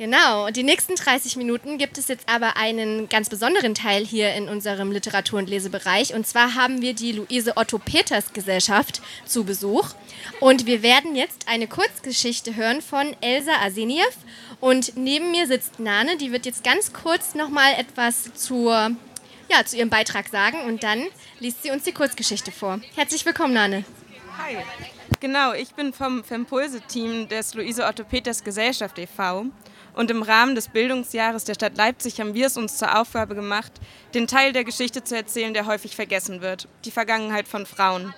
Genau, und die nächsten 30 Minuten gibt es jetzt aber einen ganz besonderen Teil hier in unserem Literatur- und Lesebereich. Und zwar haben wir die Luise Otto Peters Gesellschaft zu Besuch. Und wir werden jetzt eine Kurzgeschichte hören von Elsa Arseniev. Und neben mir sitzt Nane, die wird jetzt ganz kurz nochmal etwas zur, ja, zu ihrem Beitrag sagen. Und dann liest sie uns die Kurzgeschichte vor. Herzlich willkommen, Nane. Hi. Genau, ich bin vom Fempulse-Team des Luise Otto Peters Gesellschaft e.V. Und im Rahmen des Bildungsjahres der Stadt Leipzig haben wir es uns zur Aufgabe gemacht, den Teil der Geschichte zu erzählen, der häufig vergessen wird, die Vergangenheit von Frauen.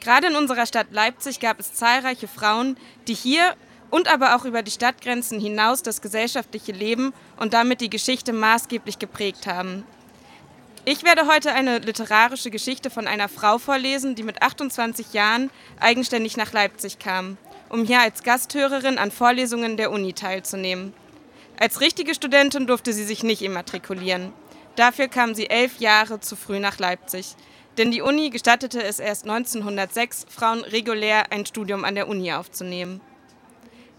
Gerade in unserer Stadt Leipzig gab es zahlreiche Frauen, die hier und aber auch über die Stadtgrenzen hinaus das gesellschaftliche Leben und damit die Geschichte maßgeblich geprägt haben. Ich werde heute eine literarische Geschichte von einer Frau vorlesen, die mit 28 Jahren eigenständig nach Leipzig kam um hier als Gasthörerin an Vorlesungen der Uni teilzunehmen. Als richtige Studentin durfte sie sich nicht immatrikulieren. Dafür kam sie elf Jahre zu früh nach Leipzig, denn die Uni gestattete es erst 1906, Frauen regulär ein Studium an der Uni aufzunehmen.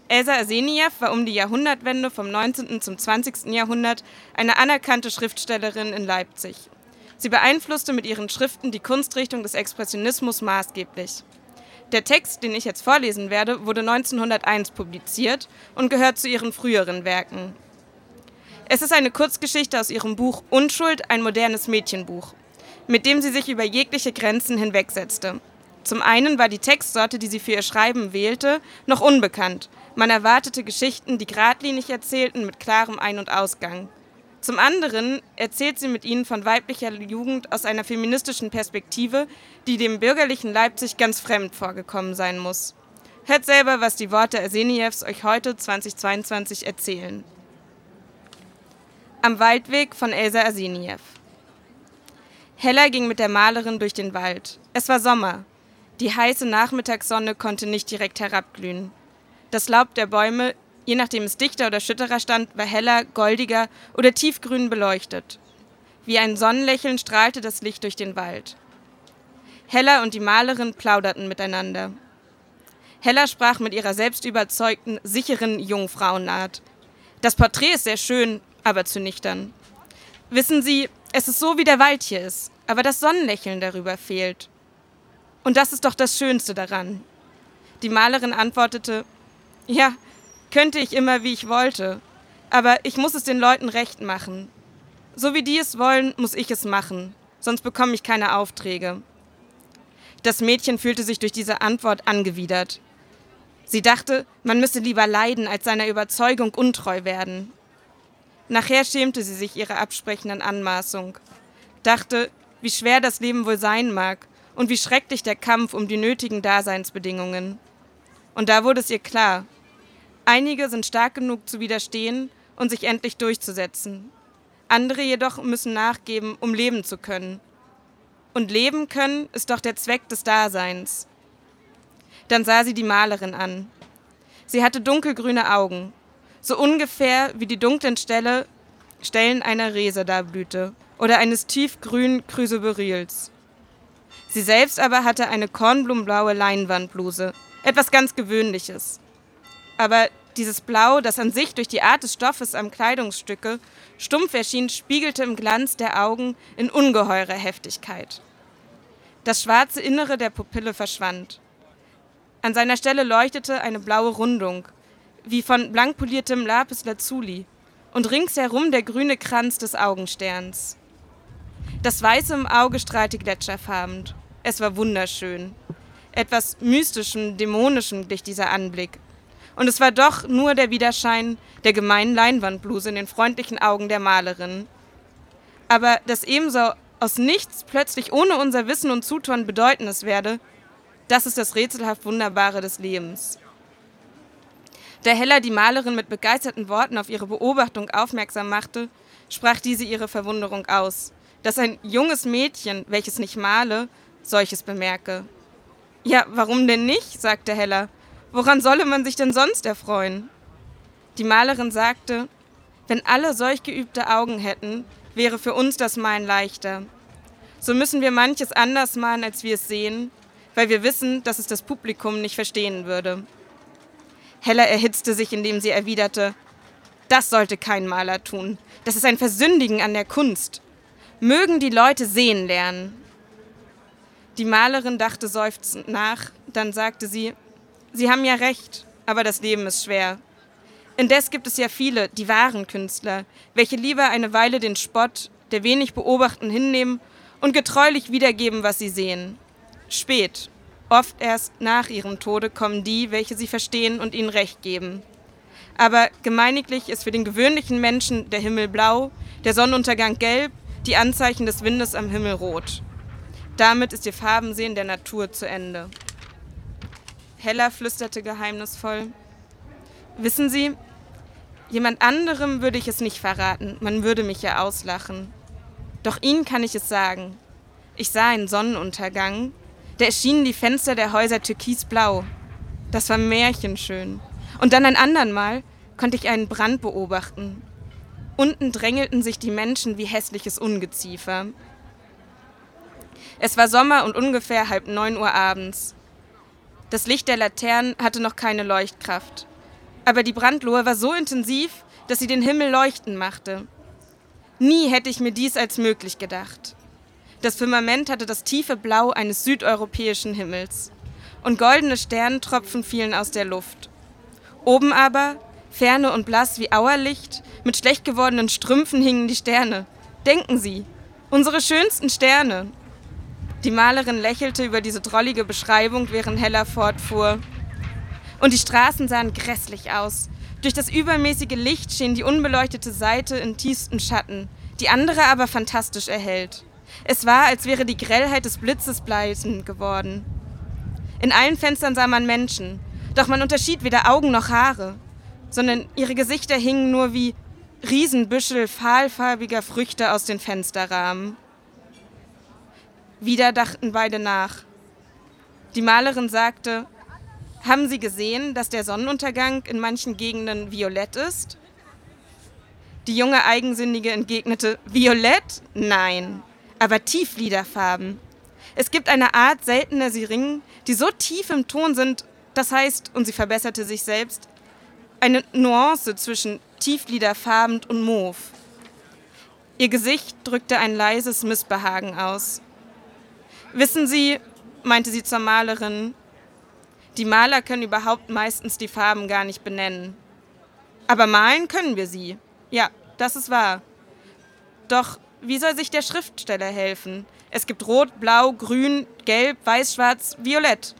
Elsa Arseniev war um die Jahrhundertwende vom 19. zum 20. Jahrhundert eine anerkannte Schriftstellerin in Leipzig. Sie beeinflusste mit ihren Schriften die Kunstrichtung des Expressionismus maßgeblich. Der Text, den ich jetzt vorlesen werde, wurde 1901 publiziert und gehört zu ihren früheren Werken. Es ist eine Kurzgeschichte aus ihrem Buch Unschuld, ein modernes Mädchenbuch, mit dem sie sich über jegliche Grenzen hinwegsetzte. Zum einen war die Textsorte, die sie für ihr Schreiben wählte, noch unbekannt. Man erwartete Geschichten, die geradlinig erzählten, mit klarem Ein- und Ausgang. Zum anderen erzählt sie mit ihnen von weiblicher Jugend aus einer feministischen Perspektive, die dem bürgerlichen Leipzig ganz fremd vorgekommen sein muss. Hört selber, was die Worte Arsenievs euch heute 2022 erzählen. Am Waldweg von Elsa Arseniev. Hella ging mit der Malerin durch den Wald. Es war Sommer. Die heiße Nachmittagssonne konnte nicht direkt herabglühen. Das Laub der Bäume je nachdem es dichter oder schütterer stand, war heller, goldiger oder tiefgrün beleuchtet. Wie ein Sonnenlächeln strahlte das Licht durch den Wald. Hella und die Malerin plauderten miteinander. Hella sprach mit ihrer selbstüberzeugten, sicheren Jungfrauenart. Das Porträt ist sehr schön, aber zu nüchtern. Wissen Sie, es ist so, wie der Wald hier ist, aber das Sonnenlächeln darüber fehlt. Und das ist doch das Schönste daran. Die Malerin antwortete, ja, könnte ich immer, wie ich wollte. Aber ich muss es den Leuten recht machen. So wie die es wollen, muss ich es machen. Sonst bekomme ich keine Aufträge. Das Mädchen fühlte sich durch diese Antwort angewidert. Sie dachte, man müsse lieber leiden, als seiner Überzeugung untreu werden. Nachher schämte sie sich ihrer absprechenden Anmaßung, dachte, wie schwer das Leben wohl sein mag und wie schrecklich der Kampf um die nötigen Daseinsbedingungen. Und da wurde es ihr klar, Einige sind stark genug zu widerstehen und sich endlich durchzusetzen. Andere jedoch müssen nachgeben, um leben zu können. Und leben können ist doch der Zweck des Daseins. Dann sah sie die Malerin an. Sie hatte dunkelgrüne Augen, so ungefähr wie die dunklen Stelle, Stellen einer Resedarblüte oder eines tiefgrünen Chrysoberyls. Sie selbst aber hatte eine kornblumenblaue Leinwandbluse, etwas ganz Gewöhnliches. Aber dieses Blau, das an sich durch die Art des Stoffes am Kleidungsstücke stumpf erschien, spiegelte im Glanz der Augen in ungeheurer Heftigkeit. Das schwarze Innere der Pupille verschwand. An seiner Stelle leuchtete eine blaue Rundung, wie von blank poliertem Lapis Lazuli, und ringsherum der grüne Kranz des Augensterns. Das Weiße im Auge strahlte gletscherfarben. Es war wunderschön. Etwas mystischem, dämonischem glich dieser Anblick, und es war doch nur der Widerschein der gemeinen Leinwandbluse in den freundlichen Augen der Malerin. Aber dass ebenso aus nichts plötzlich ohne unser Wissen und Zutun Bedeutendes werde, das ist das rätselhaft Wunderbare des Lebens. Da Hella die Malerin mit begeisterten Worten auf ihre Beobachtung aufmerksam machte, sprach diese ihre Verwunderung aus, dass ein junges Mädchen, welches nicht male, solches bemerke. Ja, warum denn nicht? sagte Hella. Woran solle man sich denn sonst erfreuen? Die Malerin sagte, wenn alle solch geübte Augen hätten, wäre für uns das Malen leichter. So müssen wir manches anders malen, als wir es sehen, weil wir wissen, dass es das Publikum nicht verstehen würde. Hella erhitzte sich, indem sie erwiderte, Das sollte kein Maler tun. Das ist ein Versündigen an der Kunst. Mögen die Leute sehen lernen. Die Malerin dachte seufzend nach, dann sagte sie, Sie haben ja recht, aber das Leben ist schwer. Indes gibt es ja viele, die wahren Künstler, welche lieber eine Weile den Spott, der wenig beobachten, hinnehmen und getreulich wiedergeben, was sie sehen. Spät, oft erst nach ihrem Tode kommen die, welche sie verstehen und ihnen Recht geben. Aber gemeiniglich ist für den gewöhnlichen Menschen der Himmel blau, der Sonnenuntergang gelb, die Anzeichen des Windes am Himmel rot. Damit ist ihr Farbensehen der Natur zu Ende. Hella flüsterte geheimnisvoll. Wissen Sie, jemand anderem würde ich es nicht verraten, man würde mich ja auslachen. Doch Ihnen kann ich es sagen. Ich sah einen Sonnenuntergang, da erschienen die Fenster der Häuser türkisblau. Das war märchenschön. Und dann ein andern Mal konnte ich einen Brand beobachten. Unten drängelten sich die Menschen wie hässliches Ungeziefer. Es war Sommer und ungefähr halb neun Uhr abends. Das Licht der Laternen hatte noch keine Leuchtkraft. Aber die Brandlohe war so intensiv, dass sie den Himmel leuchten machte. Nie hätte ich mir dies als möglich gedacht. Das Firmament hatte das tiefe Blau eines südeuropäischen Himmels. Und goldene Sternentropfen fielen aus der Luft. Oben aber, ferne und blass wie Auerlicht, mit schlecht gewordenen Strümpfen hingen die Sterne. Denken Sie, unsere schönsten Sterne. Die Malerin lächelte über diese drollige Beschreibung, während Hella fortfuhr. Und die Straßen sahen grässlich aus. Durch das übermäßige Licht schien die unbeleuchtete Seite in tiefsten Schatten, die andere aber fantastisch erhellt. Es war, als wäre die Grellheit des Blitzes bleisend geworden. In allen Fenstern sah man Menschen, doch man unterschied weder Augen noch Haare, sondern ihre Gesichter hingen nur wie Riesenbüschel fahlfarbiger Früchte aus den Fensterrahmen. Wieder dachten beide nach. Die Malerin sagte, haben Sie gesehen, dass der Sonnenuntergang in manchen Gegenden violett ist? Die junge Eigensinnige entgegnete, Violett? Nein, aber Tiefliederfarben. Es gibt eine Art seltener Siringen, die so tief im Ton sind, das heißt, und sie verbesserte sich selbst, eine Nuance zwischen tiefliederfarben und Mauve. Ihr Gesicht drückte ein leises Missbehagen aus. Wissen Sie, meinte sie zur Malerin, die Maler können überhaupt meistens die Farben gar nicht benennen. Aber malen können wir sie. Ja, das ist wahr. Doch wie soll sich der Schriftsteller helfen? Es gibt Rot, Blau, Grün, Gelb, Weiß, Schwarz, Violett.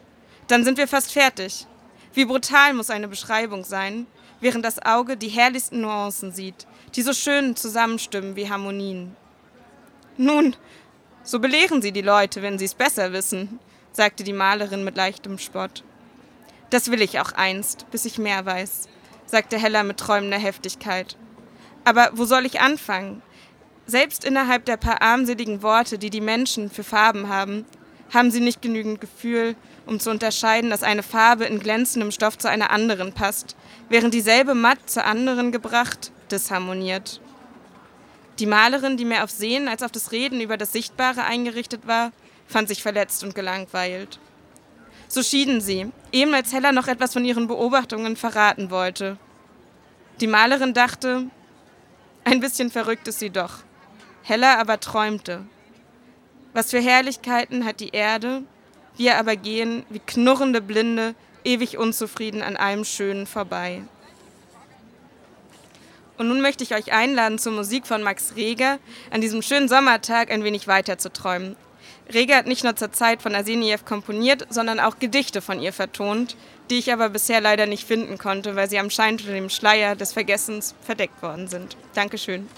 Dann sind wir fast fertig. Wie brutal muss eine Beschreibung sein, während das Auge die herrlichsten Nuancen sieht, die so schön zusammenstimmen wie Harmonien. Nun, so belehren Sie die Leute, wenn Sie es besser wissen, sagte die Malerin mit leichtem Spott. Das will ich auch einst, bis ich mehr weiß, sagte Hella mit träumender Heftigkeit. Aber wo soll ich anfangen? Selbst innerhalb der paar armseligen Worte, die die Menschen für Farben haben, haben sie nicht genügend Gefühl, um zu unterscheiden, dass eine Farbe in glänzendem Stoff zu einer anderen passt, während dieselbe matt zur anderen gebracht disharmoniert. Die Malerin, die mehr auf Sehen als auf das Reden über das Sichtbare eingerichtet war, fand sich verletzt und gelangweilt. So schieden sie, eben als Hella noch etwas von ihren Beobachtungen verraten wollte. Die Malerin dachte, ein bisschen verrückt ist sie doch. Hella aber träumte. Was für Herrlichkeiten hat die Erde, wir aber gehen wie knurrende Blinde, ewig unzufrieden an allem Schönen vorbei. Und nun möchte ich euch einladen, zur Musik von Max Reger an diesem schönen Sommertag ein wenig weiter zu träumen. Reger hat nicht nur zur Zeit von Arseniev komponiert, sondern auch Gedichte von ihr vertont, die ich aber bisher leider nicht finden konnte, weil sie am Schein dem Schleier des Vergessens verdeckt worden sind. Dankeschön.